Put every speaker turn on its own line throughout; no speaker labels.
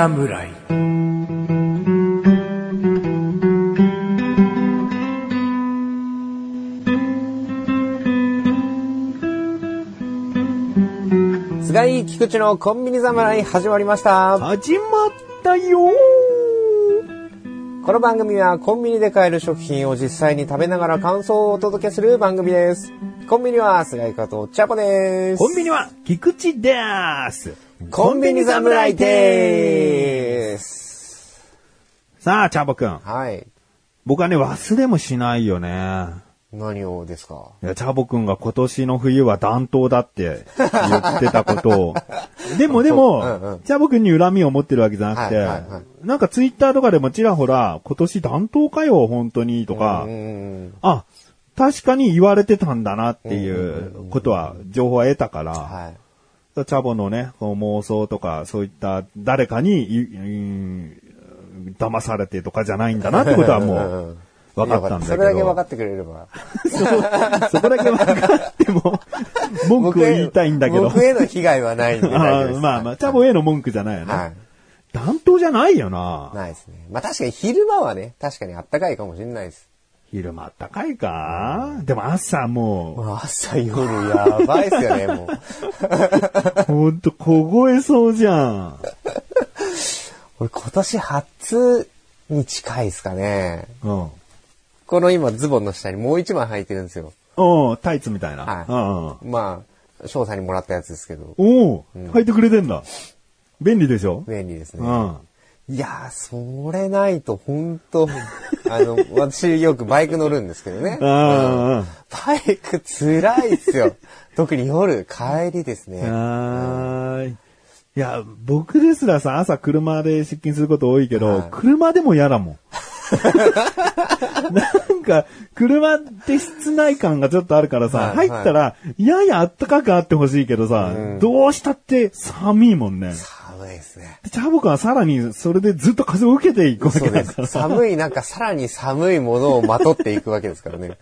侍
菅井菊池のコンビニ侍始まりました。
始まったよ
この番組はコンビニで買える食品を実際に食べながら感想をお届けする番組です。コンビニは菅井加藤チャポです。
コンビニは菊池です
コンビニ侍です。
さあ、チャボくん。
はい。
僕はね、忘れもしないよね。
何をですか？
いや、チャボくんが今年の冬は暖冬だって言ってたことを。でもでも、
うんうん
チャボくんに恨みを持ってるわけじゃなくて、
はいはいは
なんかツイッターとかでもちらほら、今年暖冬かよ、本当に、とか、
うん。
あ、確かに言われてたんだなっていうことは、情報は得たから、
はい。
チャボのね、こう妄想とか、そういった誰かに、騙されてとかじゃないんだなってことはもう、分かったんだけど。
それだけ分かってくれれば。
そこだけ分かっても、文句を言いたいんだけど。
僕への被害はないんで大丈
まあまあ、チャボへの文句じゃないよね。
はい。
暖冬じゃないよな。
ないですね。まあ確かに昼間はね、確かにあったかいかもしれないです。
昼間あったかいか？でも朝も
朝夜やばいっすよね、もう。
う、ほんと凍えそうじゃん。
俺今年初に近いですかね。
うん。
この今ズボンの下にもう一枚履いてるんですよ。
うん、タイツみたいな。
はい
うん。
まあ、翔さんにもらったやつですけど、
おお、履いてくれてんだ。便利でしょ？
便利ですね。
うん。
いやー、それないと本当 あの、私よくバイク乗るんですけどね。バイク辛いっすよ。特に夜、帰りですね。
はーい。いや、僕ですらさ、朝車で出勤すること多いけど、
はい
車でも嫌だもん。なんか、車って室内感がちょっとあるからさ、
はい
入ったら、ややあったかくあってほしいけどさ、どうしたって寒いもんね。
寒いですね。
でチャボくんはさらにそれでずっと風を受けていくわ。けだから。
寒い中、さらに寒いものをまとっていくわけですからね。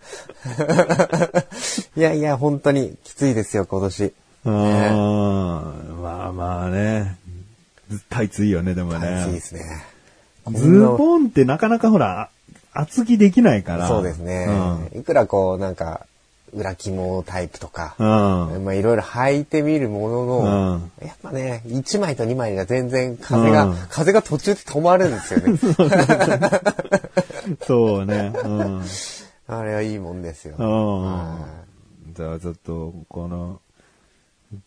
いやいや、本当にきついですよ、今年。
うーん。まあまあね。タイツいいよね、でも
きつい
ね
で。すね。
ズボンってなかなかほら、厚着できないから。
そうですね。いくらこう、なんか、裏肝タイプとか、
うん。うん。
まあいろいろ履いてみるものの、
うん
やっぱね、1枚と2枚が全然風が、
うん
風が途中で止まるんですよね。
そうね。うん。
あれはいいもんですよ。
うん。じゃあちょっと、この、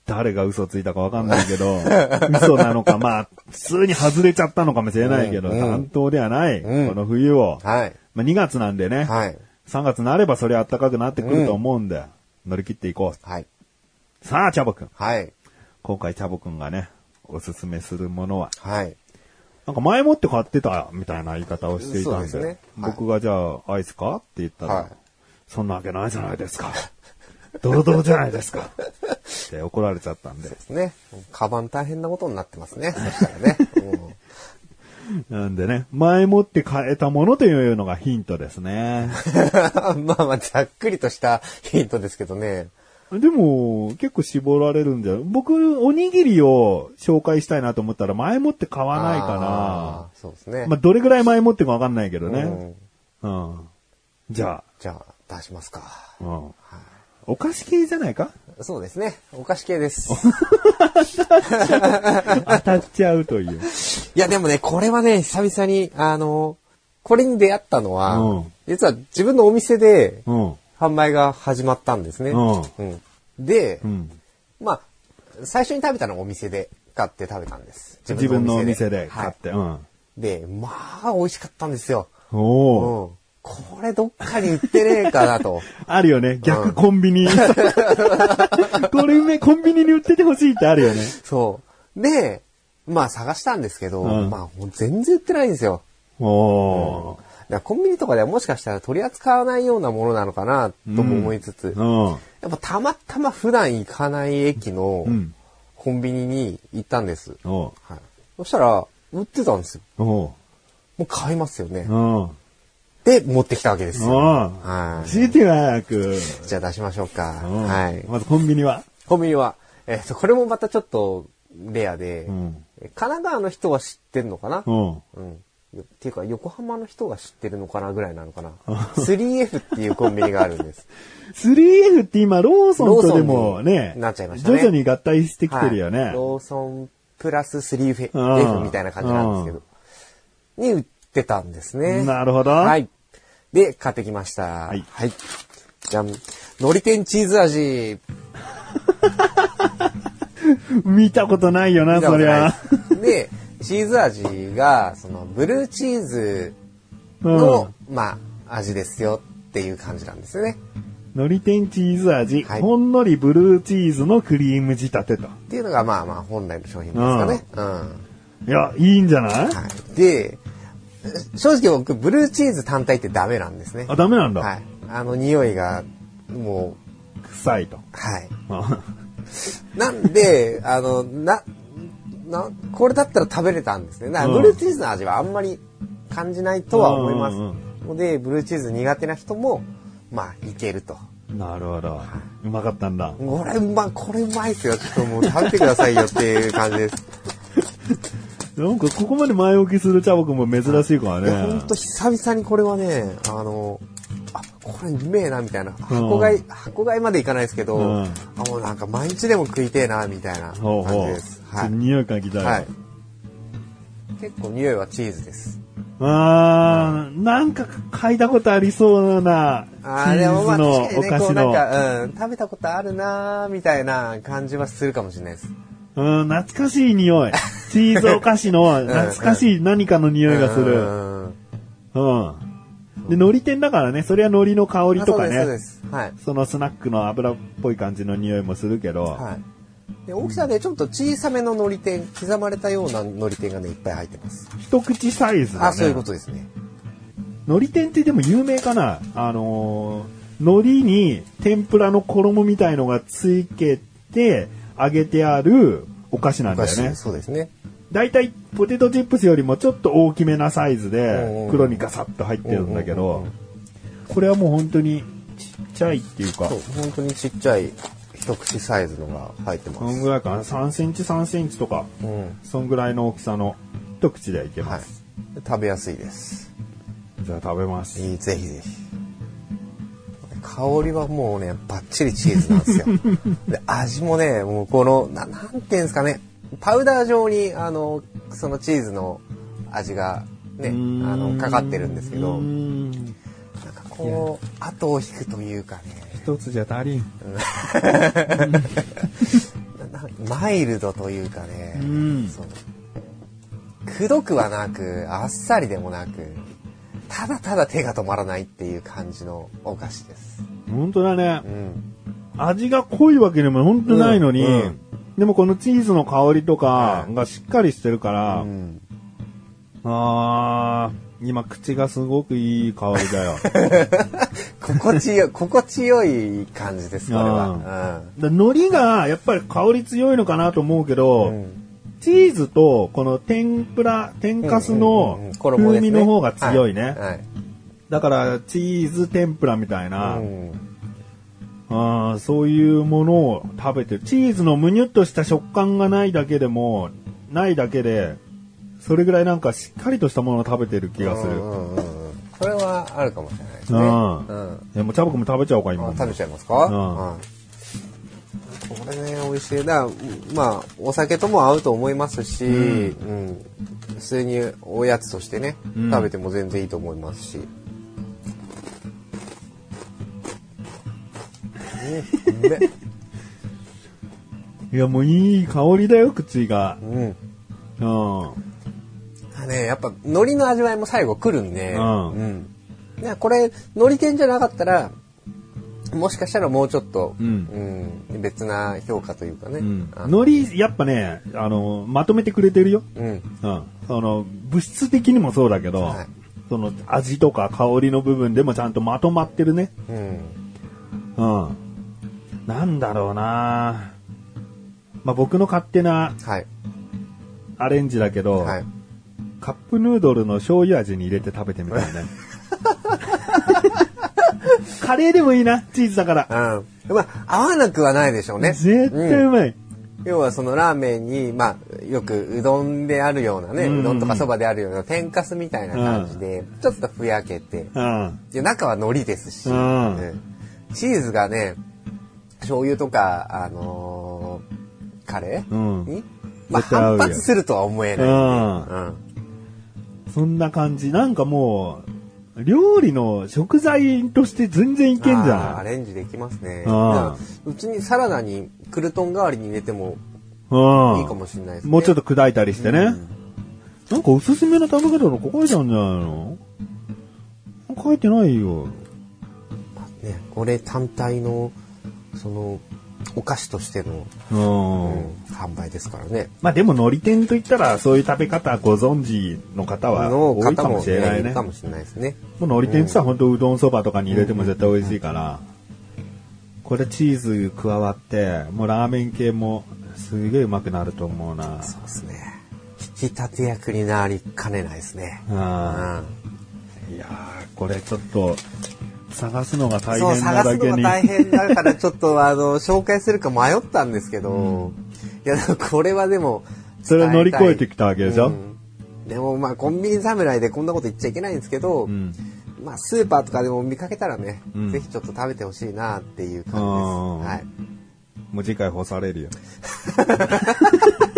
誰が嘘ついたかわかんないけど、嘘なのか、まあ、普通に外れちゃったのかもしれないけど、
うん
担当ではない、
うん
この冬を。
はい。
まあ、2月なんでね、
はい。
3月になればそれ暖かくなってくると思うんで、乗り切っていこ
はい。
う。さあ、チャボくん。
はい。
今回チャボくんがね、おすすめするものは、
はい。
なんか前もって買ってたみたいな言い方をしていたんで、
そうですねはい
僕がじゃあアイスかって言ったら、
はい
そんなわけないじゃないですか。ドロドロじゃないですか。って怒られちゃったんで。
ですね。カバン大変なことになってますね。そしたらね。うん
なんでね、前もって買えたものというのがヒントですね。
まあまあ、ざっくりとしたヒントですけどね。
でも、結構絞られるんじゃ僕、おにぎりを紹介したいなと思ったら前もって買わない
あ
か
ーそうですね。
な。まあ、どれぐらい前もってかわかんないけど
うん
ね。うん。じゃ
じゃあ、出しますか。
あ、うん。お菓子系じゃないか？
そうですね。お菓子系です。
当たっちゃうという。
いや、でもね、これはね、久々に、あの、これに出会ったのは、
うん
実は自分のお店で
うん。
販売が始まったんですね。
うん
うんで、
うん。
まあ、最初に食べたのはお店で買って食べたんです。
自分のお店で買
はい
って。うん。
で、まあ、美味しかったんですよ。
おお。
うん。これどっかに売ってねえかなと。
あるよね。逆コンビニ。これめコンビニに売っててほしいってあるよね。
そう。で、まあ探したんですけど、
うん
まあ全然売ってないんですよ。
おお
だからコンビニとかではもしかしたら取り扱わないようなものなのかなとも思いつつ、
ー。うん。
やっぱたまたま普段行かない駅の
うん。
コンビニに行ったんです。
お
はい、そしたら、売ってたんですよ。もう買いますよね。
うん。
で、持ってきたわけですよ。
うん。
はい。
教えてよ早く。
じゃあ出しましょうか。
うん
はい。
まずコンビニは？
コンビニは、えっ、と、これもまたちょっとレアで、
うん。
神奈川の人は知ってるのかな？
うん。
うん。っていうか、横浜の人が知ってるのかなぐらいなのかな？3F っていうコンビニがあるんです。
3F って今、ローソンとでもね、
なっちゃいましたね
徐々に合体してきてるよね。
はいローソンプラス 3F
うん
みたいな感じなんですけど。に売ってたんですね。
なるほど。
はい。で、買ってきました。
はい
はい。じゃん。のり天チーズ味。
見たことないよな、そりゃ。
で、チーズ味が、その、ブルーチーズ
うん
の、。まあ、味ですよっていう感じなんですよね。
のり天チーズ味、
はい
ほんのりブルーチーズのクリーム仕立てと。
っていうのが、まあまあ、本来の商品ですかね。うん。
いや、いいんじゃない、
はい。で、正直僕、ブルーチーズ単体ってダメなんですね。
あ、ダメなんだ。
はい。あの匂いが、も
臭いと。
う、はい。
あ
なんで、あの、な、な、これだったら食べれたんですね。だから
うん
ブルーチーズの味はあんまり感じないとは思います。ので、ブルーチーズ苦手な人も、まあ、いけると。
なるほど。うまかったんだ。
これうまい、これうまいっすよ。ちょっともう食べてくださいよっていう感じです。
なんかここまで前置きする茶僕も珍しいから
いや、ほん久々にこれはね、あの、あ、これうめえな、みたいな。箱買い、箱買いまでいかないですけど、
うん
あ、もうなんか毎日でも食いてえな、みたいな感じ
ほうほう。
です。はい。
匂い嗅ぎたい。
はい。結構匂いはチーズです。
あー、なんか嗅いだことありそうな、チ
あーでもまあ
ーズの
確かにね。うなんか、うん、食べたことあるなーみたいな感じはするかもしれないです。
うん、懐かしい匂い。チーズお菓子の 懐かしい何かの匂いがす
う
る。
ん
うん。で、海苔天だからね、それは海苔の香りとか
あそうです、そう
ね
で。す。はい。
そのスナックの油っぽい感じの匂いもするけど、
はい。で、大きさでちょっと小さめの海苔天、刻まれたような海苔天がね、いっぱい入ってます。
一口サイズだね。
あ、そういうことですね。
海苔天ってでも有名かな？あのー、海苔に天ぷらの衣みたいのがつけて揚げてあるお菓子なんだよね。
そうですね。
だいたいポテトチップスよりもちょっと大きめなサイズで
うん
袋にガサッと入ってるんだけど、これはもう本当にちっちゃいっていうか
そう、、本当にちっちゃい一口サイズのが入ってます。
ぐらいかな ?3 センチ3センチとか、
うん。
そんぐらいの大きさの一口ではいけ
はい
ます。。
食べやすいです。
じゃあ食べます。
いいぜひぜひ。香りはもうね、バッチリチーズなんですよ。で味もね、もうこの、ななんていうんですかね、パウダー状に、あの、そのチーズの味がね、あの、かかってるんですけ
う
ど、
ー
なん
ん
かこう、後を引くというかね、
一つじゃ足りん。
な マイルドというかね、
う。
くどくはなく、あっさりでもなく、ただただ手が止まらないっていう感じのお菓子です。
本当だね
う。ん。
味が濃いわけでも本当ないのに、
うんうん
でもこのチーズの香りとかがしっかりしてるから、
うん
あー、今口がすごくいい香りだよ。
心地よい、心地よい感じです、これは。
だ海苔がやっぱり香り強いのかなと思うけど、
うん。
チーズとこの天ぷら、天かすの風味の方が強いね。だからチーズ天ぷらみたいな、
うん。
あーそういうものを食べてる。チーズのむにゅっとした食感がないだけでも、ないだけで、それぐらいなんかしっかりとしたものを食べてる気がする。
うんうんうんうん。それはあるかもしれないですね。
うん。
うん。
でも、チャボくんも食べちゃおうか、今。
あ食べちゃいますか、
うん。
はいこれね、美味しい。だまあ、お酒とも合うと思いますし、うん。普通におやつとしてね、
うん
食べても全然いいと思いますし。
いや、もういい香りだよ、口が。
うん。
うん。
あね、やっぱ、海苔の味わいも最後来るんで、
うん
うん。ねこれ、海苔天じゃなかったら、もしかしたらもうちょっと、
うん
うん別な評価というかね。
うん。
あの
海苔、やっぱね、あの、まとめてくれてるよ。
うん。
うん。その、物質的にもそうだけど、
はい
その、味とか香りの部分でもちゃんとまとまってるね。
うん。
うん。なんだろうなまあ、僕の勝手な
はい。
アレンジだけど、
はい。
カップヌードルの醤油味に入れて食べてみたいね。カレーでもいいな、チーズだから。
うん。まあ、合わなくはないでしょうね。
絶対うまい。
要はそのラーメンに、まあ、よくうどんであるようなね、
うん
うどんとかそばであるような天かすみたいな感じで、ちょっとふやけて、
うん。
で中は海苔ですし、
うん
うんチーズがね、醤油とか、あのーカレー、
うん
に、まあ、反発するとは思えない、うん
そんな感じ。なんかもう、料理の食材として全然いけんじ
あーア
ゃ
レンジできますね。うちにサラダにクルトン代わりに入れても。いいかもしれないですね。
もうちょっと砕いたりしてね。
うん
なんかおすすめの食べ方とか書いてあるんじゃないの？書いてないよ。
ね、これ単体の、その、お菓子としての、
うん。
うん販売ですからね。
まあでも、海苔天といったら、そういう食べ方ご存知の方は
の
多いかもしれないね。
かもしれないですね。
もう海苔天ってさ、本当うどんそばとかに入れても絶対美味しいから、これチーズ加わって、もうラーメン系もすげえうまくなると思うな。
そうですね。引き立て役になりかねないですね。
うん
うん
いやー、これちょっと、探すのが大変な
探
だけに。
すのが大変だから、ちょっと、あの、紹介するか迷ったんですけど、いや、これはでも、
それを乗り越えてきたわけでしょ？
うんでも、まあ、コンビニ侍でこんなこと言っちゃいけないんですけど、
うん。
まあ、スーパーとかでも見かけたらね、
うん
ぜひちょっと食べてほしいなっていう感じです。はい。
もう次回干されるよ。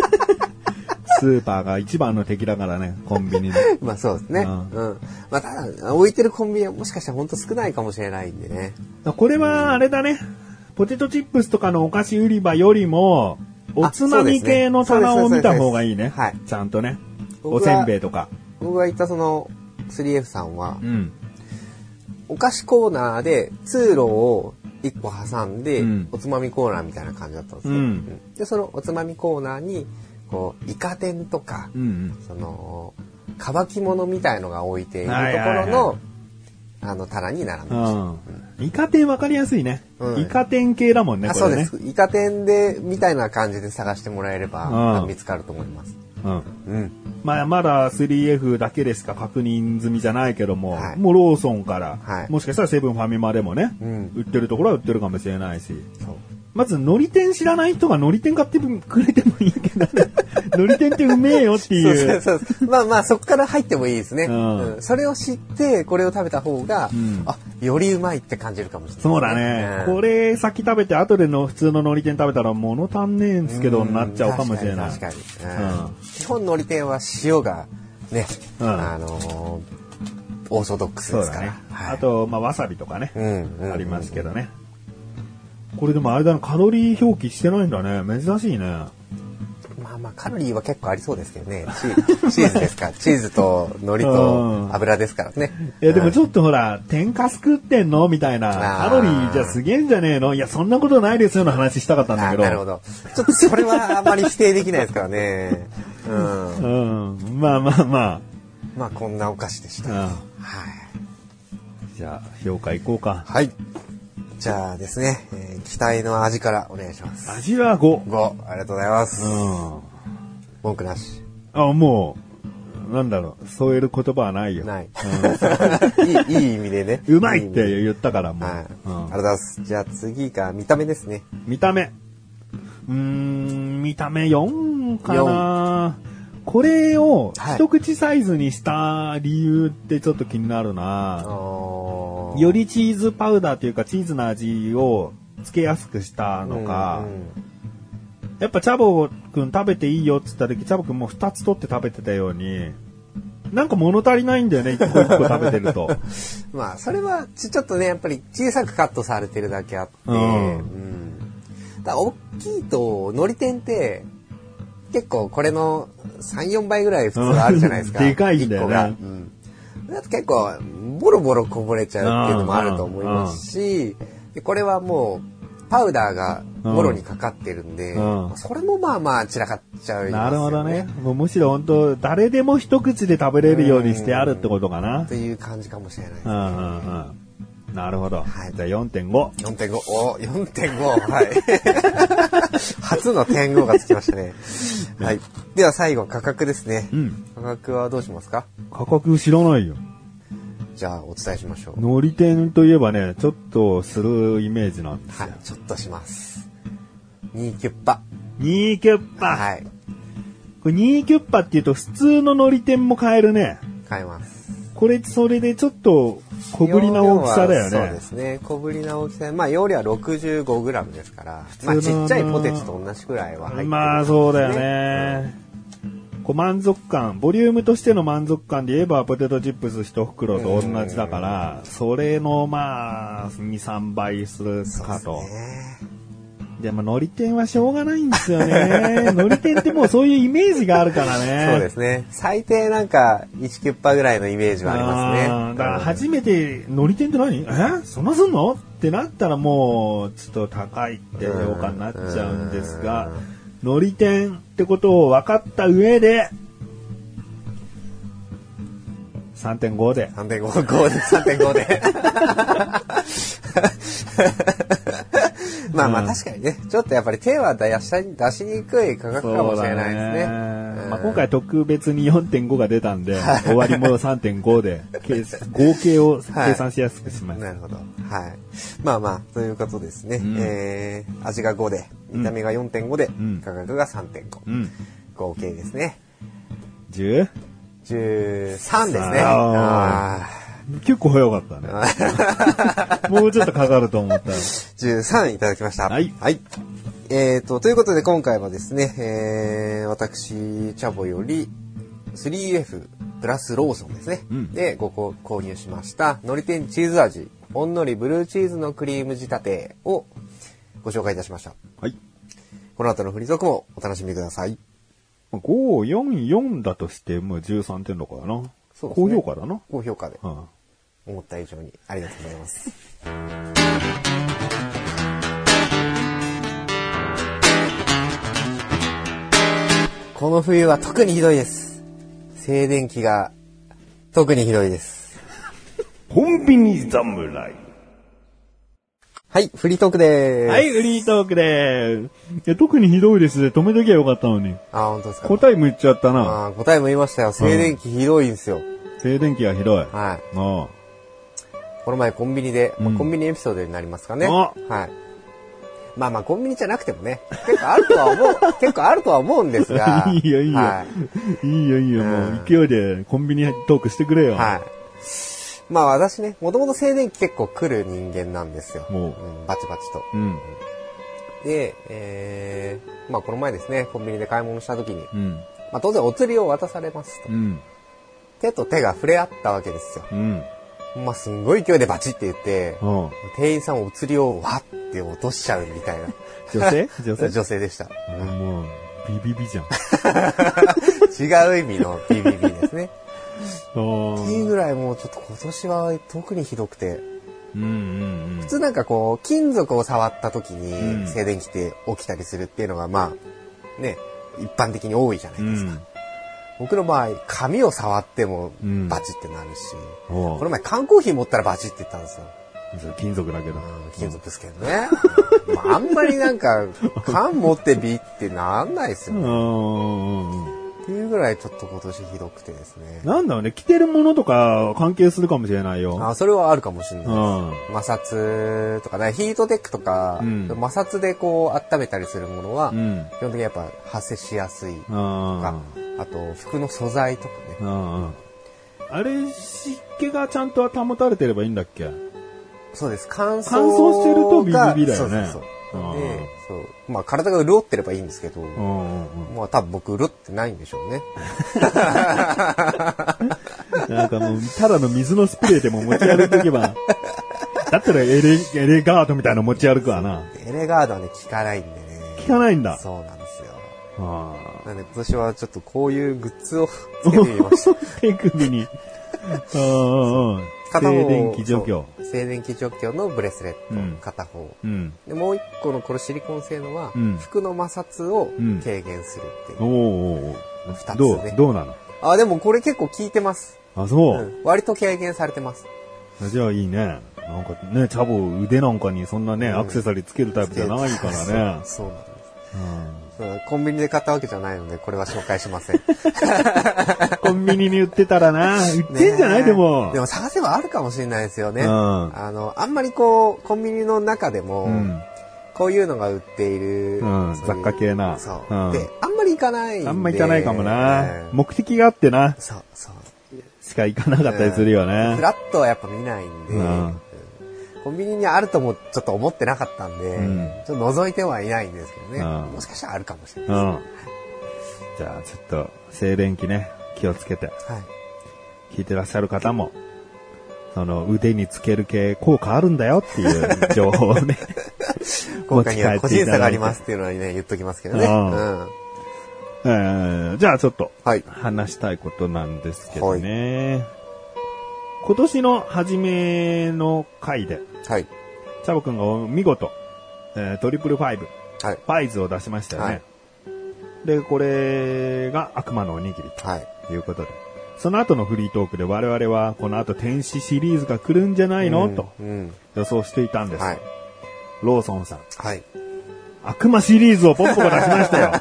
スーパーが一番の敵だからね、コンビニの。
まあそうですね。
う
うんん。まあただ、置いてるコンビニはもしかしたら本当少ないかもしれないんでね。
これはあれだね。ポテトチップスとかのお菓子売り場よりも、おつまみ系の棚を見た方がいいね。
はい。
ちゃんとね。おせんべいとか。
僕が行ったその 3F さんは
う、ん。
お菓子コーナーで通路を1個挟んで、
うん
おつまみコーナーみたいな感じだったんですね。
うん
で、そのおつまみコーナーに、こう、イカ天とか、
うんうん。
その、乾き物みたいのが置いているところの、あの、棚に並んでました。
うん。イカ天わかりやすいね。
うん
イカ天系だもんね、ね。
そうです。イカ天で、みたいな感じで探してもらえれば、
うん
見つかると思います。
うん。
うん。
まあ、まだ 3F だけでしか確認済みじゃないけども、
はい
もうローソンから、
はい
もしかしたらセブンファミマでもね、
うん
売ってるところは売ってるかもしれないし。
そう。
まず、のり天知らない人がのり天買ってくれてもいいけどね。のり天ってうめえよって
そう
いう。
そうそう。まあまあ、そこから入ってもいいですね。
うん
うんそれを知って、これを食べた方が、
ん
あ、よりうまいって感じるかもしれない、
そうだね。これ先食べて後での普通ののり天食べたら物足んねえんすけど、なっちゃうかもしれない。
確かに。基本のり天は塩がね、
うん
あのーオーソドックスですから。
ね。
はい
あと、まあ、わさびとかね、
うんうん
ありますけどね。これでもあれだな、カロリー表記してないんだね。珍しいね。
カロリーは結構ありそうですけどね。チチーズですか。チーズと海苔と油ですからね。
いや、でもち
ょっ
とほら、天かす食ってんの？みたいな。カロリーじゃすげえんじゃねえの？いや、そんなことないですよの話したかったんだけど。
なるほど。ちょっとそれはあまり否定できないですからね。うん。
うん。まあまあま
まあ、こんなお菓子でした。
あ。
はい。
うん。じゃあ、評価いこうか。
はい。じゃあですね、えー期待の味からお願いします。
味は5。
5、ありがとうございます。
うん。
文句なし。
あ、もう、なんだろう、添える言葉はないよ。
ない。
う
いい、いい意味でね。
んうまいって言ったから、もう。
はい。あり
うん
がとうございます。じゃあ次が見た目ですね。
見た目。うーん、見た目4かな。これを
はい
一口サイズにした理由ってちょっと気になるな。
よ
よりチーズパウダーというかチーズの味をつけやすくしたのか、やっぱチャボくん食べていいよって言った時、チャボくんもう2つ取って食べてたように、なんか物足りないんだよね、一個一個食べてると。
まあ、それはちちょっとね、やっぱり小さくカットされてるだけあって、
うん。
うん。だ大きいと、海苔天って、結構これの3、4倍ぐらい普通あるじゃないですか。
うんでかいんだよね。
一個が。うん。だと結構、ボロボロこぼれちゃうっていうのもあると思いますし、でこれはもう、パウダーがもろにかかってるんで、
うん
それもまあまあ散らかっちゃいますよね。
なるほどね。もうむしろ本当誰でも一口で食べれるようにしてあるってことかな。
という感じかもしれないですね。
うんうんうん。なるほど。
はい
じゃあ4.5。
4.5。お4.5。はい。初の点5がつきましたね。はい。では最後、価格ですね
う。ん。
価格はどうしますか？
価格知らないよ。
じゃあ、お伝えしましょう。
のり天といえばね、ちょっとするイメージなんですよ。
はい。ちょっとします。2キュッパ。
ニーキュッパ。
はい。
これニーキュッパっていうと普通の海苔天も買えるね。
買います。
これ、それでちょっと小ぶりな大きさだよ
容量はそうで
ね。
すね。小ぶりな大きさ。まあ、容量は 65g ですから、まあ、ちっちゃいポテチと同じくらいは入ってる、
まあ、そうだよ。ね。こう満足感、ボリュームとしての満足感で言えば、ポテトチップス一袋と同じだから、それのまあ、2、3倍するかと。
ね
でも、海苔天はしょうがないんですよね。海苔天ってもうそういうイメージがあるからね。
そうですね。最低なんか、1キュッパぐらいのイメージはありますね。
だから初めて、海苔天って何？え？そんなすんの？ってなったらもう、ちょっと高いって評価になっちゃうんですが、乗り点ってことを分かった上で、3.5で。
3.5、5で、3.5で。まあまあ
うん
確かにね、ちょっとやっぱり手は出し出しにくい価格かもしれないですね。うん
まあ、今回特別に4.5が出たんで、終わりも3.5で、計合計を計算しやすくしました。
なるほど。はい。まあまあ、ということですね。
ん
えー、味が5で、見た目が4.5で、
ん
価格が3.5。
うん。
合計ですね。
10?
13ですね。
あ
あ
結構早かったね。もうちょっとかかると思ったら。
ー13いただきました。
はい
はい。えーと、ということで今回はですね、えー、私、チャボより 3F プラスローソンですね。
うん
で、ご購購入しました、のり天チーズ味、ほんのりブルーチーズのクリーム仕立てをご紹介いたしました。
はい。
この後の振り続もお楽しみください。
5、4、4だとして、もう13点とかだな。
そうですね
高評価だな。
高評価で、
は
思った以上にありがとうございます。この冬は特にひどいです。静電気が特にひどいです。
コンビニ侍。
はい、フリートークでーす。
はい、フリートークでーす。いや、特にひどいですね。止めときゃよかったのに。
あ、本当ですか。
答えも言っちゃったな。
あー答えも言いましたよ。静電気ひどいんですよ。
静電気がひどい。あ
はい。
あ。
この前コンビニで、まあ
うん
コンビニエピソードになりますかね。
あ
はい。まあまあコンビニじゃなくてもね、結構あるとは思う、結構あるとは思うんですが。
いいよ、いいよ。
はい。
いいよ、いいよ。も
うん
う、勢いでコンビニトークしてくれよ。
はい。まあ私ね、もともと静電気結構来る人間なんですよ。
も
うん、バチバチと。
う。うん。
で、えー、まあこの前ですね、コンビニで買い物した時に、
うん。
まあ当然お釣りを渡されますと。
うん。
手と手が触れ合ったわけですよ。
うん。
まあすんごい勢いでバチって言って、
うん。
店員さんお釣りをわって落としちゃうみたいな。
女性？女性？
女性でした。
もう、ビビビじゃん。
違う意味の BBB ですね。っていうぐらいもうちょっと今年は特にひどくて、
うんうん
普通なんかこう、金属を触った時
うん
に静電気って起きたりするっていうのがまあ、ね、一般的に多いじゃない
うん。
ですか。僕の場合、紙を触っても
うん
バチってなるし、
おう
この前缶コーヒー持ったらバチって言ったんですよ。
金属だけど。
うん金属ですけどね。まああんまりなんか、缶持ってビってなんないですよ。
うんうんうん。
っていうぐらいちょっと今年ひどくてですね。
なんだろうね、着てるものとか関係するかもしれないよ。
あ、それはあるかもしれないです。
うん。
摩擦とかね、ヒートテックとか、
うん
摩擦でこう温めたりするものは、
うん。
基本的にやっぱ発生しやすいと
あ
か、あと服の素材とかね。
あ。うんうん。あれ、湿気がちゃんと保たれてればいいんだっけ？
そうです。乾燥
乾燥してるとビビビだよね
そうそうそう。
うん
で、そう。まあ体が潤ってればいいんですけど。まあ多分僕潤ってないんでしょうね。
なんかもう、ただの水のスプレーでも持ち歩いとけば。だったらエレ、エレガードみたいなの持ち歩くわな。
エレガードはね、効かないんでね。
効かないんだ。
そうなんですよ。
あ
なんで今年はちょっとこういうグッズを つけてみました。
あ。手首に。うんうんうん。
片方
静電気除去。
静電気除去のブレスレット、
うん
片方。
うん。
で、もう一個のこのシリコン製のは、
うん
服の摩擦を
うん
軽減するって
お
いう。
ーおーおー
二つね
どうどうなの？
あ、でもこれ結構効いてます。
あ、そう。
うん割と軽減されてます。
じゃあいいね。なんかね、チャボ腕なんかにそんなね、
うん
アクセサリーつけるタイプじゃないからね。
そうそうなんです。
うん
そうコンビニで買ったわけじゃないので、これは紹介しません。
コンビニに売ってたらな、売ってんじゃない、でも。
でも探せばあるかもしれないですよね。
うん
あの、あんまりこう、コンビニの中でも、
うん。
こういうのが売っている、
うん雑貨系な
そう。
うん
で、あんまり行かないんで。
あんま行かないかもな。
うん
目的があってな、
そうそう。
しか行かなかったりするよ
フ
ね。
ラットはやっぱ見ないんで、
うん
うんコンビニにあるともちょっと思ってなかったんで、
うん
ちょっと覗いてはいないんですけどね、
うん
もしかしたらあるかもしれない
うん。じゃあ、ちょっと、静電気ね、気をつけて、
です。はい。
聞いてらっしゃる方も、その腕につける系効果あるんだよっていう情報をね、
今回には個人差があります
す。
っていうのはね、言っときますけどね。
うん
うん
えーじゃあちょっと、
はい。
話したいことなんですけどね。今年の初めの回で、
はい。
チャボくんが見事、えートリプルファイブ、
はい。
ファイズを出しましたよね。
はい
で、これが悪魔のおにぎり
はい。
ということで。その後のフリートークで我々はこの後天使シリーズが来るんじゃないの、と
うん。
予想していたんです。
はい。
ローソンさん。
はい。
悪魔シリーズをポンポコ出しましたよ。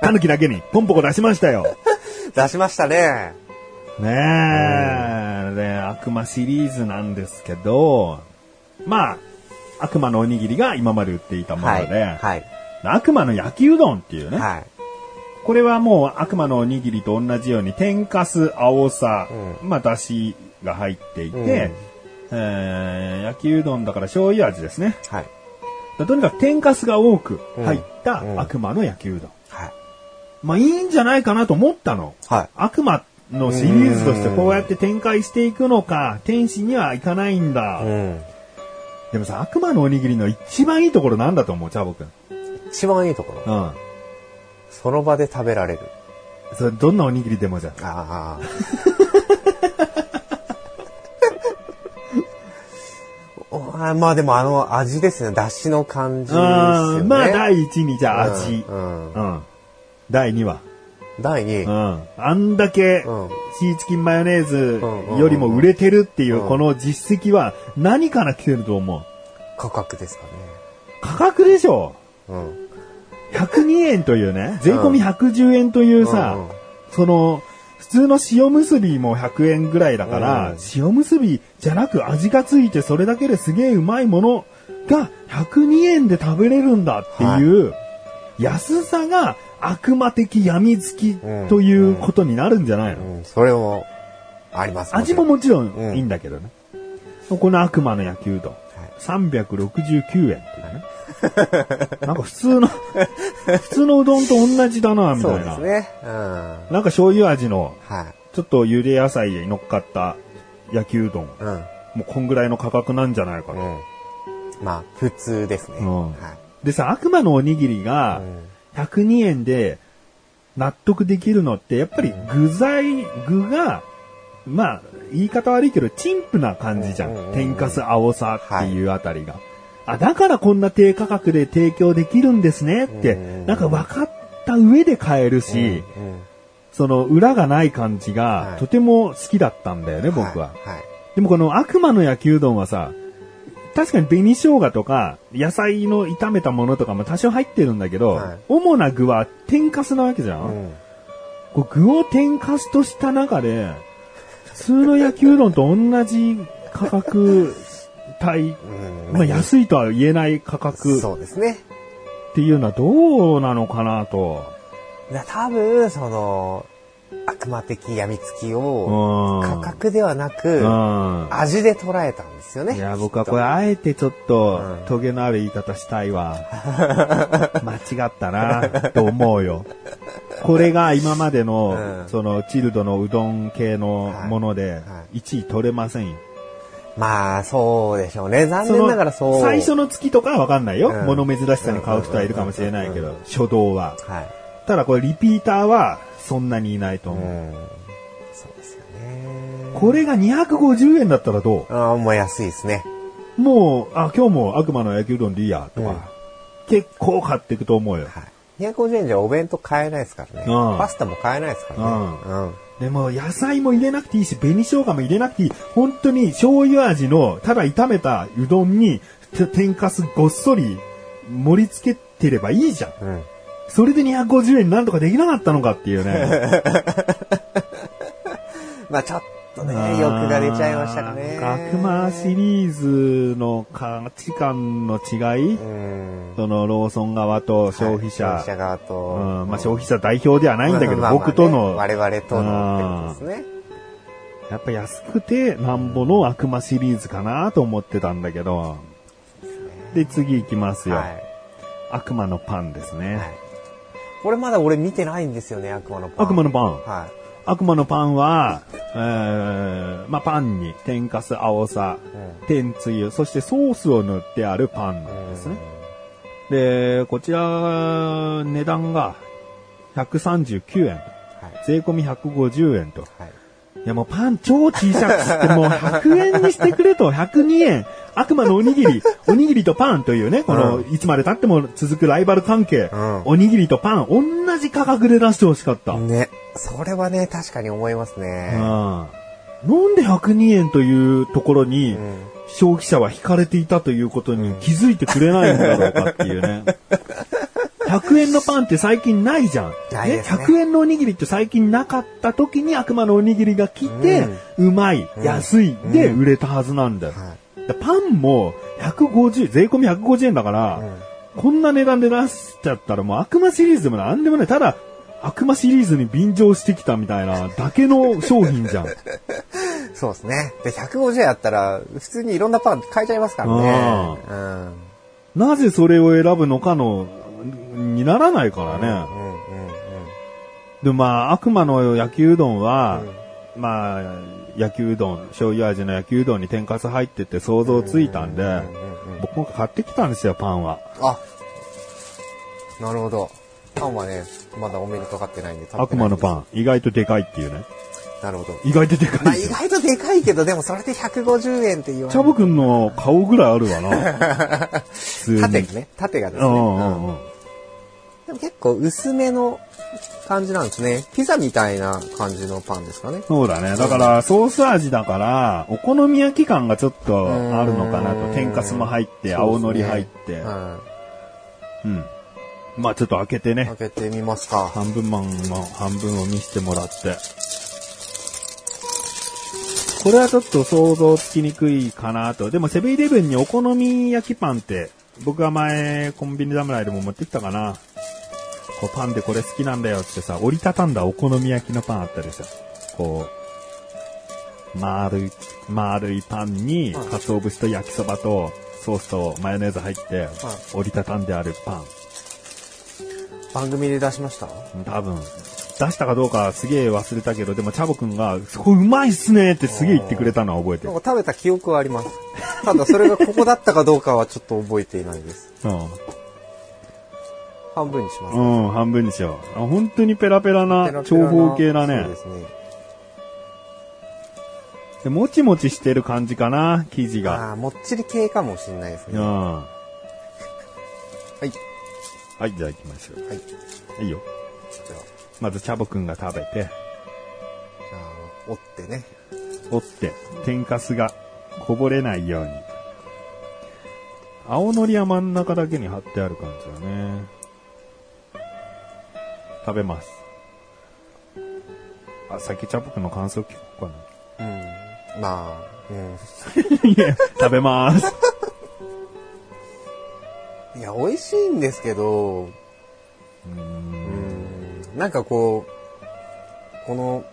タヌキだけにポンポコ出しましたよ。
出しましたね。
ねえ、で、悪魔シリーズなんですけど、まあ、悪魔のおにぎりが今まで売っていたも
はい。
ので、
はい。
悪魔の焼きうどんっていうね、
はい。
これはもう悪魔のおにぎりと同じように天かす、青さ、
う
まあ、だしが入っていて、
うん
えー焼きうどんだから醤油味ですね。
はい。
だとにかく天かすが多く入った
うん
悪魔の焼きうどん。
はい。
まあいいんじゃないかなと思ったの。
はい。
悪魔のシリーズとしてこうやって展開していくのか、天使にはいかないんだ。
うん。
でもさ、悪魔のおにぎりの一番いいところなんだと思う、チャボくん。
一番いいところ。
うん。
その場で食べられる。
それどんなおにぎりでもじゃん。
ああ。おあまあでもあの味ですね。出汁の感じですよね。
うん。まあ第一にじゃあ味。
うん。
う。
うんん。
第二は。
第2
う。ん。あんだけ
うん。
シーチキンマヨネー
うん
ズよりも売れてるっていう
うん
この実績は何から来てると思う？
価格ですかね。
価格でしょ？
うん。
102円というね、税込み110円というさ、
うんうん
その、普通の塩結びも100円ぐらいだから、
うん
塩結びじゃなく味がついてそれだけですげえうまいものが102円で食べれるんだっていう、安さが悪魔的病みつきということになるんじゃないの、
うん。それもあります。
味ももちろん
うん
いいんだけどね。この悪魔の焼きうどん。
はい
369円っていうね。なんか普通の、普通のうどんと同じだな、み
そう
たいな。
ですね。うん。は
なんか醤油味の、
い。
ちょっと茹で野菜に乗っかった焼きうどん。
うん。
もうこんぐらいの価格なんじゃないかと。
うん。まあ、普通ですね。
うん
はい。
でさ、悪魔のおにぎりが102円で納得できるのって、やっぱり具材、具が、まあ、言い方悪いけど、陳腐な感じじゃ
うん。
天かす青さっていうあたりが。あ、だからこんな低価格で提供できるんですねってなんか分かった上で買えるし、その裏がない感じが
はい
とても好きだったんだよね、僕は。
はい。
でもこの悪魔の焼きうどんはさ、確かに紅生姜とか野菜の炒めたものとかも多少入ってるんだけど、
はい。
主な具は天かすなわけじゃん、
うん。
こう具を天かすとした中で、普通の焼きうどんと同じ価格帯、
うん。
まあ安いとは言えない価格。っ
そうですね。
ていうのはどうなのかなと。
だ多分、その、悪魔的病みつきを、
うん
価格ではなく、
うん
味で捉えたんですよね。
いや、僕はこれ、あえてちょっと
うん、
トゲのある言い方したいわ。間違ったな、と思うよ。これが今までの、
うん
その、チルドのうどん系のもので
は、
1位取れませんよ。
まあ、そうでしょうね。残念ながらそう。
最初の月とかはわかんないよ。
うん
物珍しさに買う人はいるかもしれないけ
うん
ど、初動は。
はい。
ただこれリピーターはそんなにいないと
う
思う。
ん。そうですよね。
これが250円だったらど
ああ、もう安いですね。
うもう、あ、今日も悪魔の焼きうどんでいいや、とか、
うん
結構買っていくと思うよ。
はい。250円じゃお弁当買えないですからね。
うん
パスタも買えないですからね。うん。
でも野菜も入れなくていいし、紅生姜も入れなくていい。本当に醤油味の、ただ炒めたうどんに、て天かすごっそり盛り付けてればいいじゃん。
うん。
それで250円なんとかできなかったのかっていうね。
まあちょっとね、欲が出ちゃいましたかね。
悪魔シリーズの価値観の違い、
うん。
そのローソン側と消費者、
消費者側と。
うんまあ、消費者代表ではないんだけど、
まあまあね
僕との、
我々とのってことですね。
やっぱ安くてなんぼの悪魔シリーズかなと思ってたんだけど、で、次行きますよ。
はい。
悪魔のパンですね。
はい。これまだ俺見てないんですよね、悪魔のパン。
悪魔のパン。
は
悪魔のパンは、えー、まあ、パンに天かす、青さ、
い。
天つゆ、そしてソースを塗ってあるパンなんですね。で、こちら、値段が139円。
はい。
税込み150円と。
はい。
いやもうパン超小さくしてもう100円にしてくれと、102円。悪魔のおにぎり、おにぎりとパンというね、この、
う
いつまで経っても続くライバル関係、
うん
おにぎりとパン、同じ価格で出してほしかった。うん。
ね。それはね、確かに思いますね。
なんで102円というところに、
うん
消費者は惹かれていたということに気づいてくれないんだろうかっていうね。100円のパンって最近ないじゃん。
ね
100円のおにぎりって最近なかった時に悪魔のおにぎりが来て、うまい、
うん
安いで
うん
売れたはずなんだよ。パンも150、税込み150円だから、
うん
こんな値段で出しちゃったらもう悪魔シリーズでもなんでもない。ただ、悪魔シリーズに便乗してきたみたいなだけの商品じゃん。
そうですね。で、150円あったら、普通にいろんなパン買えちゃいますからね。うん。
なぜそれを選ぶのかの、にならないからね。
うんうんうん
で、まあ、悪魔の焼きうどんは、まあ、焼きうどん、醤油味の焼きうどんに天かす入ってて想像ついたんで、僕も買ってきたんですよ、パンは。
あ、なるほど。パンはね、まだお目にかかってないんで
悪魔のパン、意外とでかいっていうね。
なるほど。
意外とでか
まあ意。外とでかいけど、でもそれで150円って言わ
チャボくんの顔ぐらいあるわな。
縦がね、縦がですね。
うんう
うん
んうん。
でも結構薄めの感じなんですね。ピザみたいな感じのパンですかね。
そうだね。だから、ソース味だから、お好み焼き感がちょっとあるのかなと。
うん
天かすも入って、青のり入って。
は
うん。まあちょっと開けて
い。
ね
開。けてみますか。
半分マンの半分を見せてもらって。これはちょっと想像つきにくいかなと。でもセブンイレブンにお好み焼きパンって、僕が前コンビニ侍でも持ってきたかな。こうパンでこれ好きなんだよってさ、折りたたんだお好み焼きのパンあったでしょ。こう、丸い、丸いパンに、
はい
鰹節と焼きそばと、ソースとマヨネーズ入って、折りたたんであるパン。
番組で出しました？
多分、出したかどうかすげえ忘れたけど、でもチャボくんが、これうまいっすねってすげえ言ってくれたのは覚えてる。
食べた記憶はあります。ただそれがここだったかどうかはちょっと覚えていないです。半分にします。
うん。うん、半分にしよう。あ本当にペラペラな長方形だね
そうで。すね。
で、もちもちしてる感じかな、生地が。
ああ、もっちり系かもしれないですね。
うん。
は
はい。はい、じゃあ行きましょう。
はい。
いいよ。
じゃあ、
まずチャボくんが食べて、
じゃあ、折ってね。
折って、天かすがこぼれないように。青のりは真ん中だけに貼ってある感じだね。食べます。あ、先チャボくんの感想聞こうかな。
うん。まあ、うん。
いや、食べます。
いや、美味しいんですけど、
うーん
うん、なんかこう、この、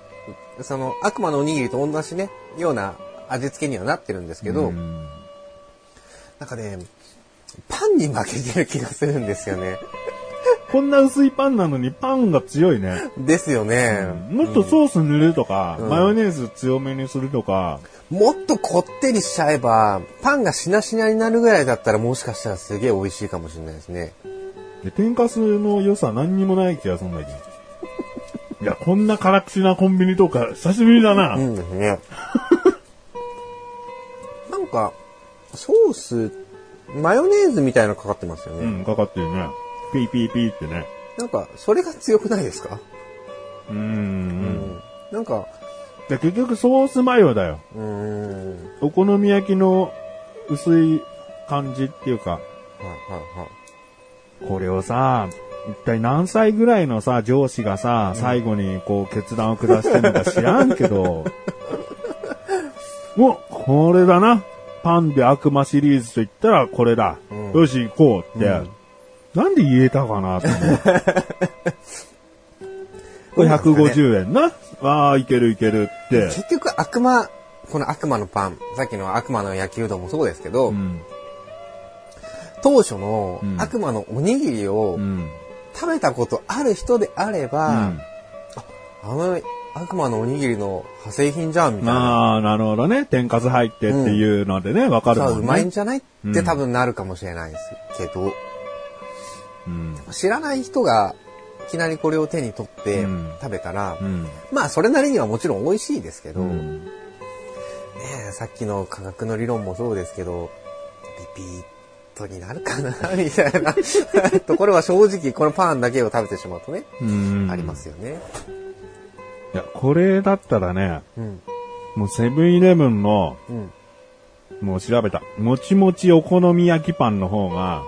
その、悪魔のおにぎりと同じね、ような味付けにはなってるんですけど、
うん
なんかね、パンに負けてる気がするんですよね。
こんな薄いパンなのにパンが強いね。
ですよね。
もっとソース塗るとか、
うん
マヨネーズ強めにするとか、
もっとこってりしちゃえば、パンがしなしなになるぐらいだったらもしかしたらすげえ美味しいかもしれないですね。
で天かすの良さ何にもない気がするんだけど。いや、こんな辛口なコンビニとか久しぶりだな。
うんですね。なんか、ソース、マヨネーズみたいなのかかってますよね。
うん、かかってるね。ピーピーピーってね。
なんか、それが強くないですか？
うーん。う。
うんなんか、
で結局ソースマヨだよ。
うーん。はい
お好み焼きの薄い感じっていうか、
はいはい。
これをさ、一体何歳ぐらいのさ、上司がさ、最後にこう決断を下してるのか知らんけど、お、これだな。パンで悪魔シリーズと言ったらこれだ。
うん
よし、行こうって。なんで言えたかなと思う。これ150円な？ああ、いけるいけるって。
結局悪魔、この悪魔のパン、さっきの悪魔の焼きうどんもそうですけど、
うん。
当初の
うん
悪魔のおにぎりを
うん。
食べたことある人であれば、
うん
あの悪魔のおにぎりの派生品じゃんみたいな。
ああ、なるほどね。天かす入ってっていうのでね、わかる
さあ
もんね。
うまいんじゃない
うん
って多分なるかもしれないですけど、
うん。
知らない人がいきなりこれを手に取って
うん
食べたら、
うん。
まあそれなりにはもちろん美味しいですけど、ね
うん。
えさっきの価格の理論もそうですけど、リピートになるかな みたいな ところは正直このパンだけを食べてしまうとね、
うん。
ありますよね。
いや、これだったらね、
うん。
もうセブンイレブンの、
うん。
もう調べた。もちもちお好み焼きパンの方が、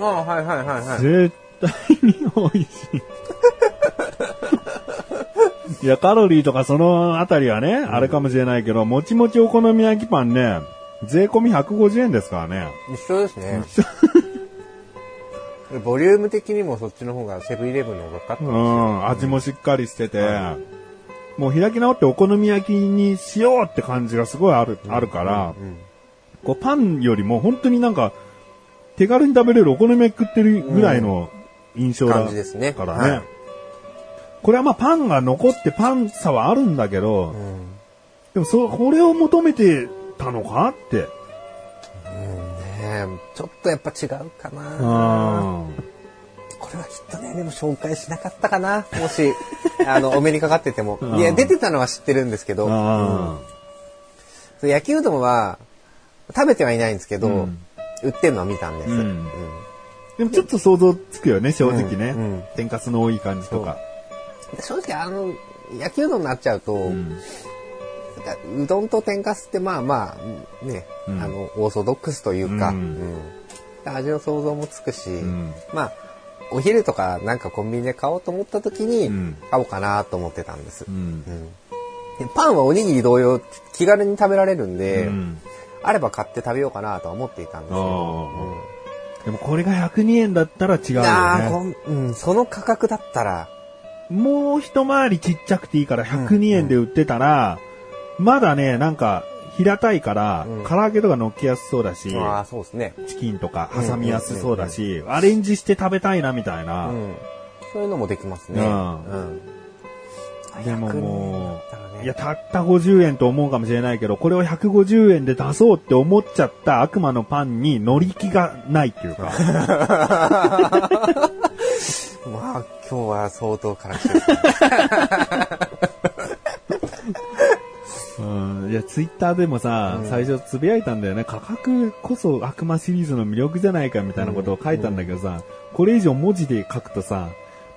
ああ、はいはいはいはい。
絶対に美味しい。いや、カロリーとかそのあたりはね、あれかもしれないけど、もちもちお好み焼きパンね、税込み150円ですからね。
一緒ですね。ボリューム的にもそっちの方がセブンイレブンの方がかかって
う
ますよ
ん、味もしっかりしてて、もう開き直ってお好み焼きにしようって感じがすごいある、あるから、
うん
こうパンよりも本当になんか、手軽に食べれるお好み焼き食ってるぐらいの印象だ
感じですね
からね。
はい
これはまあパンが残ってパンさはあるんだけど、
うん
でもそ、これを求めてたのかって。
うんねえちょっとやっぱ違うかな。
うん。
これはきっとね、でも紹介しなかったかな。もし、あの、お目にかかってても
うん。
いや、出てたのは知ってるんですけど、
あ
うん焼きうどんは食べてはいないんですけど、
うん
売ってるのは見たんです。
うん。
うん。
でもちょっと想像つくよね、正直ね。
うんうん。
天かすの多い感じとか。
で正直、あの、焼きうどんになっちゃうと、
うん。
うどんと天かすってまあまあ、ね、
うん。
あの、オーソドックスというか、
うん。
うん。味の想像もつくし、
ん。
まあ、お昼とかなんかコンビニで買おうと思った時に、
うん。
買おうかなと思ってたんです。
うん。
うん。でパンはおにぎり同様気軽に食べられるんで、
うん
あれば買って食べようかなとは思っていたんですよ。
でもこれが102円だったら違う
うん、ああ、うん、その価格だったら、
ね。もう一回りちっちゃくていいから102円で売ってたら、まだね、なんか平たいから、
うん
唐揚げとか乗っけやすそうだし、
ああ、そうですね。
チキンとか挟みやすそうだし、アレンジして食べたいなみたいな。
うん。そういうのもできますね。
うん
うん
でも
100円
もう、
ね
いや、たった50円と思うかもしれないけど、これを150円で出そうって思っちゃった悪魔のパンに乗り気がないっていうか。
まあ、今日は相当辛口ですね。
うん、いや、ツイッターでもさ、
うん
最初つぶやいたんだよね。価格こそ悪魔シリーズの魅力じゃないかみたいなことを書いたんだけどさ、これ以上文字で書くとさ、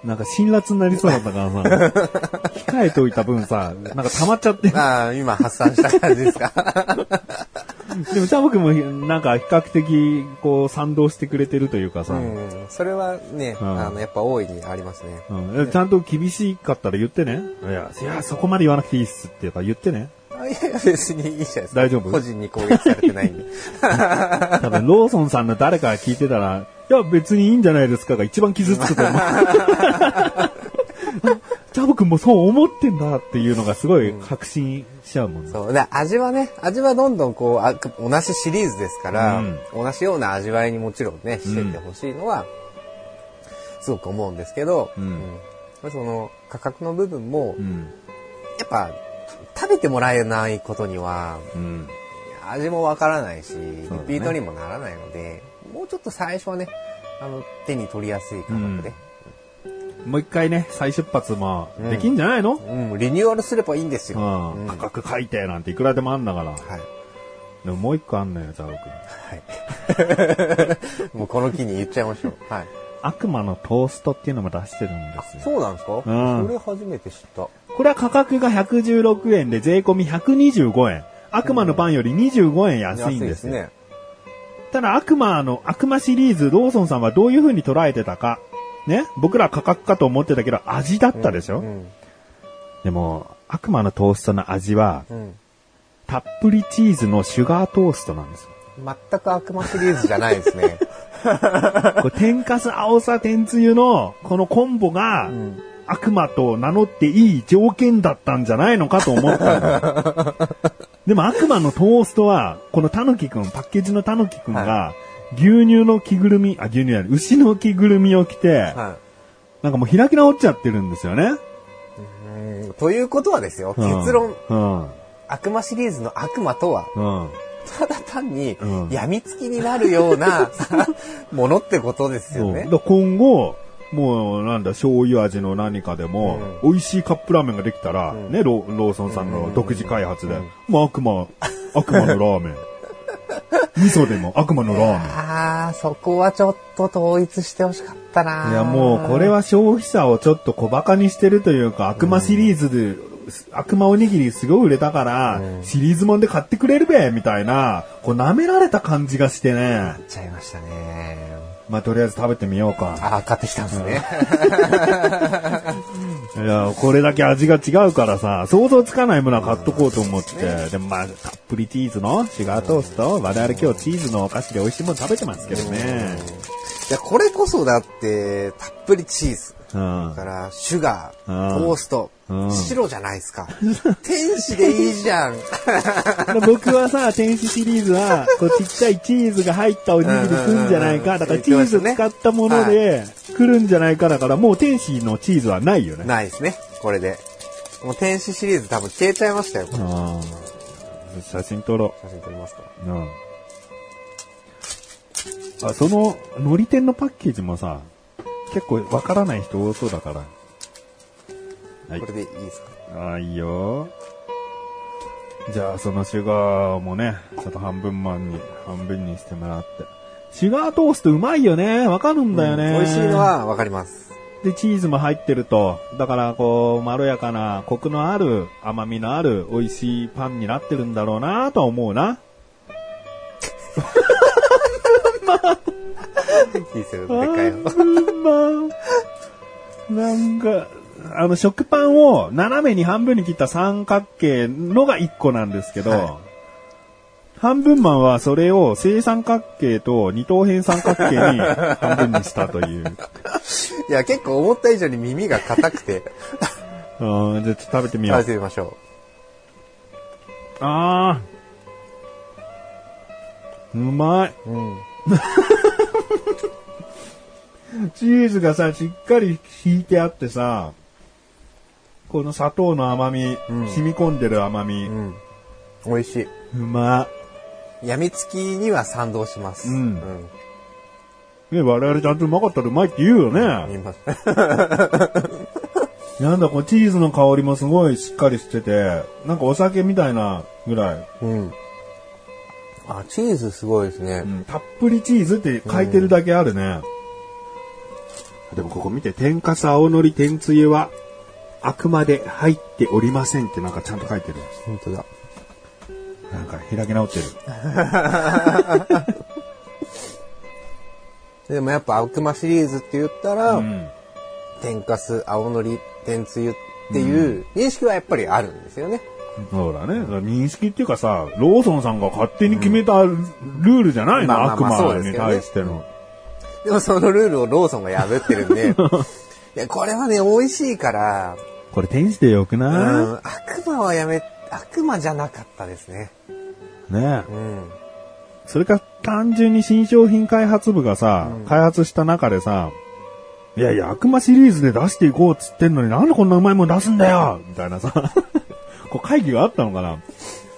なんか辛辣になりそうだったからさ、控えておいた分さ、なんか溜まっちゃって。
ああ、今発散した感じですか。
でも、チャボくんもなんか比較的、こう、賛同してくれてるというかさ、
うん。それはね、
うん
あの、やっぱ大いにありますね。
うんちゃんと厳しかったら言ってね。いや、いや、そこまで言わなくていいっすっていうか言ってね。
あいや別にいいじゃないですか。
大丈夫？
個人に攻撃されてないんで。
多分、ローソンさんの誰かが聞いてたら、いや、別にいいんじゃないですかが一番傷つくと思う。チャボくんもそう思ってんだっていうのがすごい確信しちゃうもんね。
そう。で、味はね、味はどんどんこう、あ同じシリーズですから、
うん
同じような味わいにもちろんね、してってほしいのは、すごく思うんですけど、
うん
その、価格の部分も、
うん。
やっぱ、食べてもらえないことには、
うん。
味もわからないし、リピートにもならないので、もうちょっと最初はね、あの、手に取りやすい価格で、
もう一回ね、再出発もできんじゃないの、
うん、リニューアルすればいいんですよ。
うん
うん
価格改定なんていくらでもあんだから。
はい。
でももう一個あんのよ、チャボくん。
はい。もうこの木に言っちゃいましょう。はい。
悪魔のトーストっていうのも出してるんですよ。
そうなんですか、
うん
それ初めて知った。
これは価格が116円で税込み125円。悪魔のパンより25円安いんですよ。
ね。
ただ悪魔の、悪魔シリーズ、ローソンさんはどういう風に捉えてたか。ね？僕ら価格かと思ってたけど味だったでしょ、
うん。
でも、悪魔のトーストの味は、
うん。
たっぷりチーズのシュガートーストなんですよ。
全く悪魔シリーズじゃないですね。
これ天かす青さ天つゆのこのコンボが、悪魔と名乗っていい条件だったんじゃないのかと思った でも悪魔のトーストは、このたぬきくん、パッケージのたぬきくんが、牛乳の着ぐるみ、あ、牛乳や牛の着ぐるみを着て、
は
なんかもう開き直っちゃってるんですよね。
いうんということはですよ、
うん
結論、
うん。
悪魔シリーズの悪魔とは、
うん。
ただ単に
うん
病みつきになるような ものってことです。よね
今後、もうなんだ、醤油味の何かでも、美味しいカップラーメンができたら、
ん
ね、ロローソンさんの独自開発で、
うん
もう悪魔、悪魔のラーメン。味噌でも悪魔のラーメン。
ああ、そこはちょっと統一してほしかったない
やもうこれは消費者をちょっと小馬鹿にしてるというか、悪魔シリーズで、悪魔おにぎりすごい売れたから、
うん
シリーズもんで買ってくれるべみたいな、こう舐められた感じがしてね。
ちゃいましたね。
まあとりあえず食べてみようか。
ああ、買ってきたんですね。
いや、これだけ味が違うからさ、想像つかないものは買っとこうと思って。でもまあ、たっぷりチーズのシュガートースト、我々今日チーズのお菓子で美味しいもの食べてますけどね。
いや、これこそだって、たっぷりチーズ。
うん
だ。から、シュガー、
うん
トースト
う、ん
白じゃないですか。天使でいいじゃん。
僕はさ、天使シリーズは、こうちっちゃいチーズが入ったおにぎり来るんじゃないか。だからチーズ使ったもので来るんじゃないかだから、もう天使のチーズはないよね。
ないですね、これで。もう天使シリーズ多分消えちゃいましたよ。
写真撮ろ
写真撮りますか
う。うん。あ、その、のり天のパッケージもさ、結構わからない人多そうだから。はい
これでいいですか？
あ、いいよ。じゃあ、そのシュガーもね、ちょっと半分マンに、半分にしてもらって。シュガートーストうまいよね。わかるんだよね、
美味しいのはわかります。
で、チーズも入ってると、だから、こう、まろやかな、コクのある、甘みのある、美味しいパンになってるんだろうなとは思うな。
いいですよ、でっかいの。
半分なんか、あの、食パンを斜めに半分に切った三角形のが1個なんですけど、
は
半分マンはそれを正三角形と二等辺三角形に半分にしたという。
いや、結構思った以上に耳が硬くて、
うんじゃあちょっと食べてみよう
食べ。てみましょ
あー。うまい。
う。うん。
チーズがさ、しっかり引いてあってさ、この砂糖の甘み、
うん
染み込んでる甘み、
うん。美味しい。
うま
やみつきには賛同します。
うんい。ね、我々ちゃんとうまかったらうまいって言うよ
うん。
ね。
見ます。
なんだ、こうチーズの香りもすごいしっかりしてて、なんかお酒みたいなぐらい。
うん。あ、チーズすごいですね
う。んたっぷりチーズって書いてるだけあるね。でもここ見て、天かす青のり天つゆは、あくまで入っておりませんってなんかちゃんと書いてる。
本当だ。
なんか開き直ってる。
でもやっぱ悪魔シリーズって言ったら、
うん。
天かす、青のり、天つゆっていう認識はやっぱりあるんですよね。
そうだね。認識っていうかさ、ローソンさんが勝手に決めたルールじゃないの、
まあまあまあ
悪魔に対しての。
でもそのルールをローソンが破ってるんで、いや、これはね、美味しいから、
これ天使でよく
うん、
な
悪魔はやめ、悪魔じゃなかったですね。
い、ね
うん。
それか単純に新商品開発部がさ、開発した中でさ、いやいや、悪魔シリーズで出していこうっつってんのになんでこんなうまいもん出すんだよみたいなさ、こう会議があったのかな？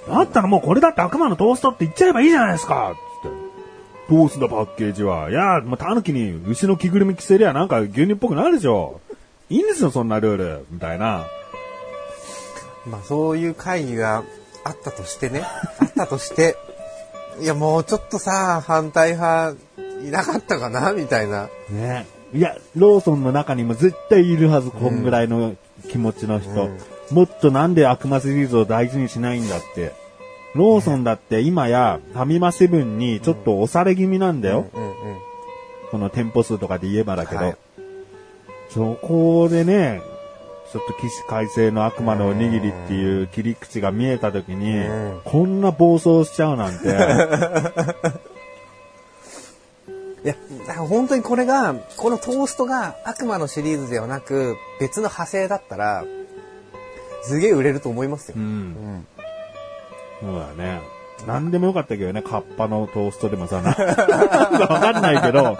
あったらもうこれだって悪魔のトーストって言っちゃえばいいじゃないですかつって。どうすんだパッケージは。いや、もうタヌキに牛の着ぐるみ着せりゃなんか牛乳っぽくなるでしょ。いいんですよ、そんなルール。みたいな。
まあそういう会議があったとしてね、あったとして、いやもうちょっとさ、反対派いなかったかなみたいな。
ね。いや、ローソンの中にも絶対いるはず、こんぐらいの気持ちの人。
うん
もっとなんで悪魔シリーズを大事にしないんだって。ローソンだって今やファミマセブンにちょっと押され気味なんだよ。
うんうん。
その店舗数とかで言えばだけど。
はい
そこでね、ちょっと起死回生の悪魔のおにぎりっていう切り口が見えた時に
うん、
こんな暴走しちゃうなんて、
いや、本当にこれが、このトーストが悪魔のシリーズではなく、別の派生だったら、すげえ売れると思いますよ
う。。
うんん。
そうだね。なんでもよかったけどね、カッパのトーストでもさ、な わかんないけど、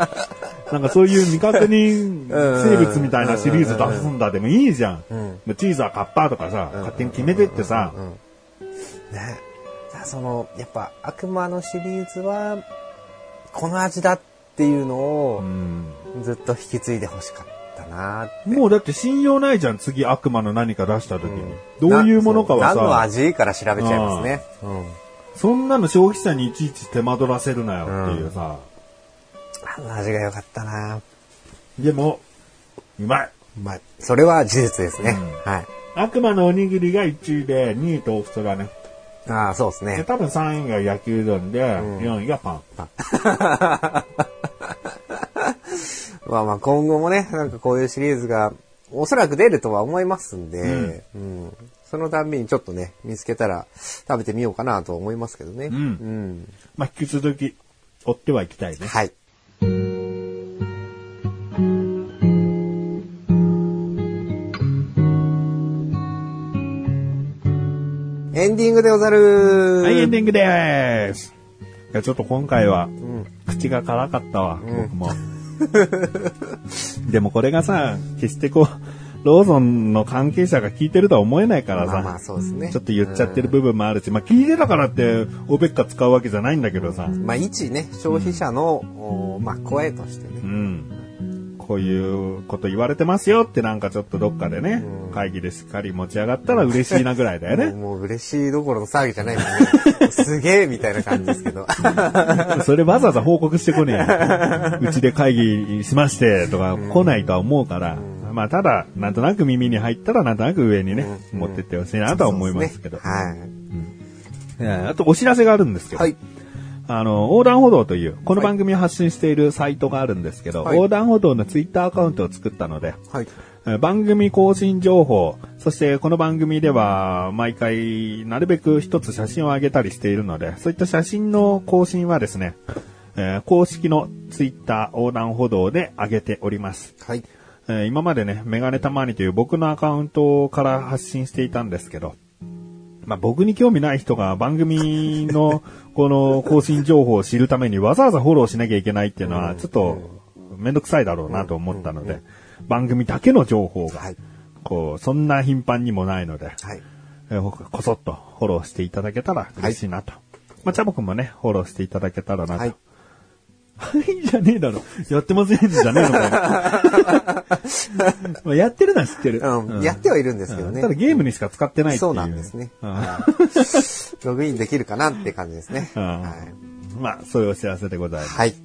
なんかそういう未確認生物みたいなシリーズ出すんだでもいいじゃん。
うん
チーズはカッパとかさ、勝手に決めてってさ、
うん。ね。その、やっぱ悪魔のシリーズは、この味だっていうのを
うん
ずっと引き継いでほしかったなって。
もうだって信用ないじゃん、次悪魔の何か出した時に。どういうものかは
なそう何の
さ、
味から調べちゃいますね。うん。
そんなの消費者にいちいち手間取らせるなよっていうさ。
あの味が良かったな
でも、うまい。
うまい。それは事実ですね。
う
はい。
悪魔のおにぎりが1位で、2位トーストがね。
ああ、そうですね。
で多分3位が焼きうどんで、4位がパン。
まあまあ今後もね、なんかこういうシリーズがおそらく出るとは思いますんで、うんそのたんびにちょっとね、見つけたら食べてみようかなと思いますけどね。
うん
うん
まあ、引き続き、追ってはいきたいね。
はい。ンディングでござる
はい、エンディングでーす。いや、ちょっと今回は、
ん
口が辛かったわ、僕も。でもこれがさ、決してこう、ローソンの関係者が聞いてるとは思えないからさ、
まあまあそうですね。
ちょっと言っちゃってる部分もあるし、まあ聞いてたからって、おべっか使うわけじゃないんだけどさ、
まあ一ね、消費者の、おまあ声としてね。
うん。こういうこと言われてますよってなんかちょっとどっかでね、
うん
会議でしっかり持ち上がったら嬉しいなぐらいだよね。
もう嬉しいどころの騒ぎじゃないもんね。すげえみたいな感じですけど。
それわざわざ報告してこねえよ。うちで会議しましてとか来ないとは思うから、まあただ、なんとなく耳に入ったらなんとなく上にね、
うん
持ってってほしいなとは思いますけど。
はい。
えーあとお知らせがあるんですけど、
はい。
あの、横断歩道という、この番組を発信しているサイトがあるんですけど、
はい
横断歩道のツイッターアカウントを作ったので、
はい。
えー番組更新情報、そしてこの番組では毎回なるべく一つ写真を上げたりしているので、そういった写真の更新はですね、えー公式のツイッター横断歩道で上げております。
はい。
えー今までね、メガネたまにという僕のアカウントから発信していたんですけど、まあ僕に興味ない人が番組の この更新情報を知るためにわざわざフォローしなきゃいけないっていうのはちょっとめんどくさいだろうなと思ったので、番組だけの情報が
はい、
こう、そんな頻繁にもないので、
はい。
えーこそっとフォローしていただけたら嬉しいなと。まあ、チャボくんもね、フォローしていただけたらなと。
はい。
はい、じゃねえだろ。やってませんじゃねえのかよ まあやってるのは知ってる。
うん。やってはいるんですけどね。
うんただゲームにしか使ってないっていう。
そうなんですね。ログインできるかなって感じですね。
うん
はい。
まあ、そういうお知らせでございます。
はい。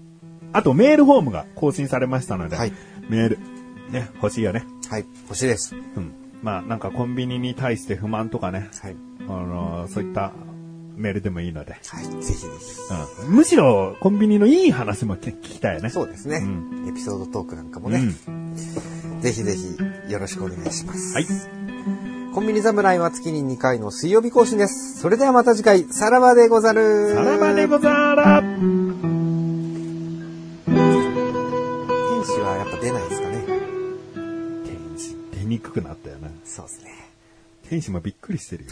あと、メールフォームが更新されましたので、
はい
メール、ね、欲しいよね。
はい。欲しいです。
うん。まあ、なんかコンビニに対して不満とかね、
はい。
あのそういったメールでもいいので、
はい。ぜひぜひ。
うん、むしろコンビニのいい話も聞きたいよね。
そうですね。
う
エピソードトークなんかもね、
うん。
ぜひぜひよろしくお願いします。
はい。
コンビニ侍は月に2回の水曜日更新です。それではまた次回、さらばでござる。
さらばでござら
天使はやっぱ出ないですかね。
天使、出にくくなったよね。
そうですね。
天使もびっくりしてるよ。